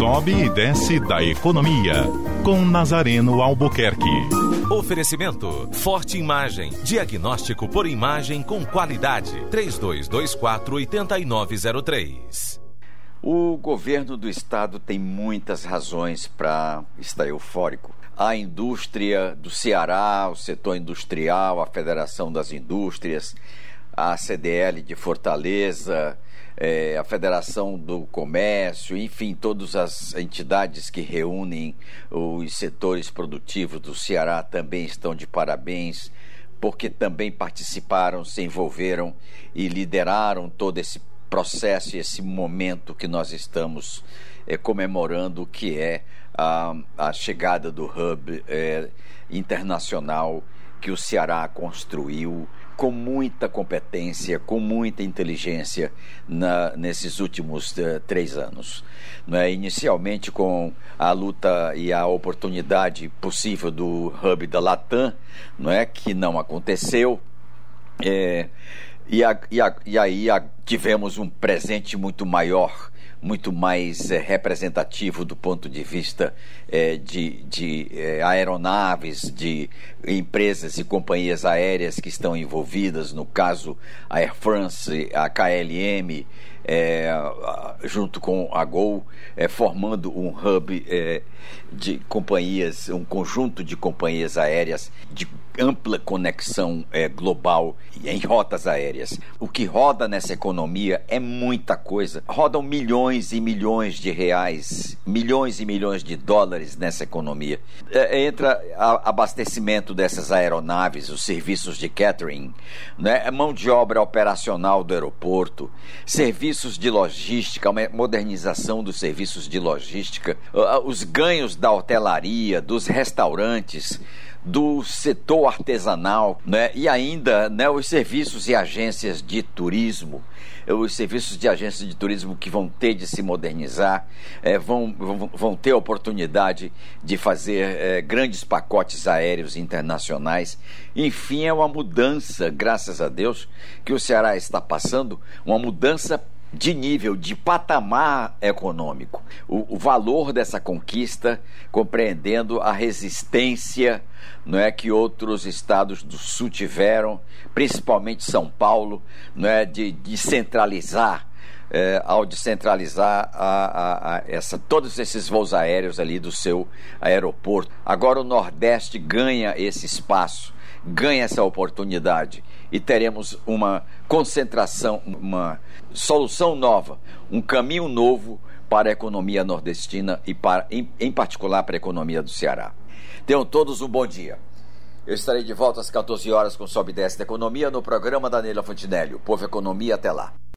sobe e desce da economia. Com Nazareno Albuquerque. Oferecimento: Forte Imagem. Diagnóstico por imagem com qualidade. 3224-8903. O governo do estado tem muitas razões para estar eufórico. A indústria do Ceará, o setor industrial, a Federação das Indústrias, a CDL de Fortaleza, é, a Federação do Comércio, enfim, todas as entidades que reúnem os setores produtivos do Ceará também estão de parabéns, porque também participaram, se envolveram e lideraram todo esse processo e esse momento que nós estamos é, comemorando, que é a, a chegada do hub é, internacional que o Ceará construiu com muita competência, com muita inteligência na, nesses últimos uh, três anos. é Inicialmente com a luta e a oportunidade possível do hub da Latam, não é? que não aconteceu. É, e, a, e, a, e aí a, tivemos um presente muito maior muito mais é, representativo do ponto de vista é, de, de é, aeronaves, de empresas e companhias aéreas que estão envolvidas, no caso a Air France, a KLM, é, junto com a Gol, é, formando um hub é, de companhias, um conjunto de companhias aéreas de ampla conexão é, global em rotas aéreas. O que roda nessa economia é muita coisa. Rodam milhões e milhões de reais, milhões e milhões de dólares nessa economia. É, entra a, abastecimento dessas aeronaves, os serviços de catering, né? mão de obra operacional do aeroporto, serviços de logística, modernização dos serviços de logística, os ganhos da hotelaria, dos restaurantes do setor artesanal, né? e ainda né, os serviços e agências de turismo, os serviços de agências de turismo que vão ter de se modernizar, é, vão, vão, vão ter a oportunidade de fazer é, grandes pacotes aéreos internacionais. Enfim, é uma mudança, graças a Deus, que o Ceará está passando, uma mudança de nível, de patamar econômico. O, o, valor dessa conquista, compreendendo a resistência não é que outros estados do sul tiveram, principalmente São Paulo, não é de, de centralizar é, ao descentralizar a, a, a essa, todos esses voos aéreos ali do seu aeroporto. Agora o Nordeste ganha esse espaço, ganha essa oportunidade e teremos uma concentração, uma solução nova, um caminho novo para a economia nordestina e para, em, em particular para a economia do Ceará. Tenham todos um bom dia. Eu estarei de volta às 14 horas com Sobe e Desce da Economia no programa da Neila Fontinelli. O Povo Economia, até lá.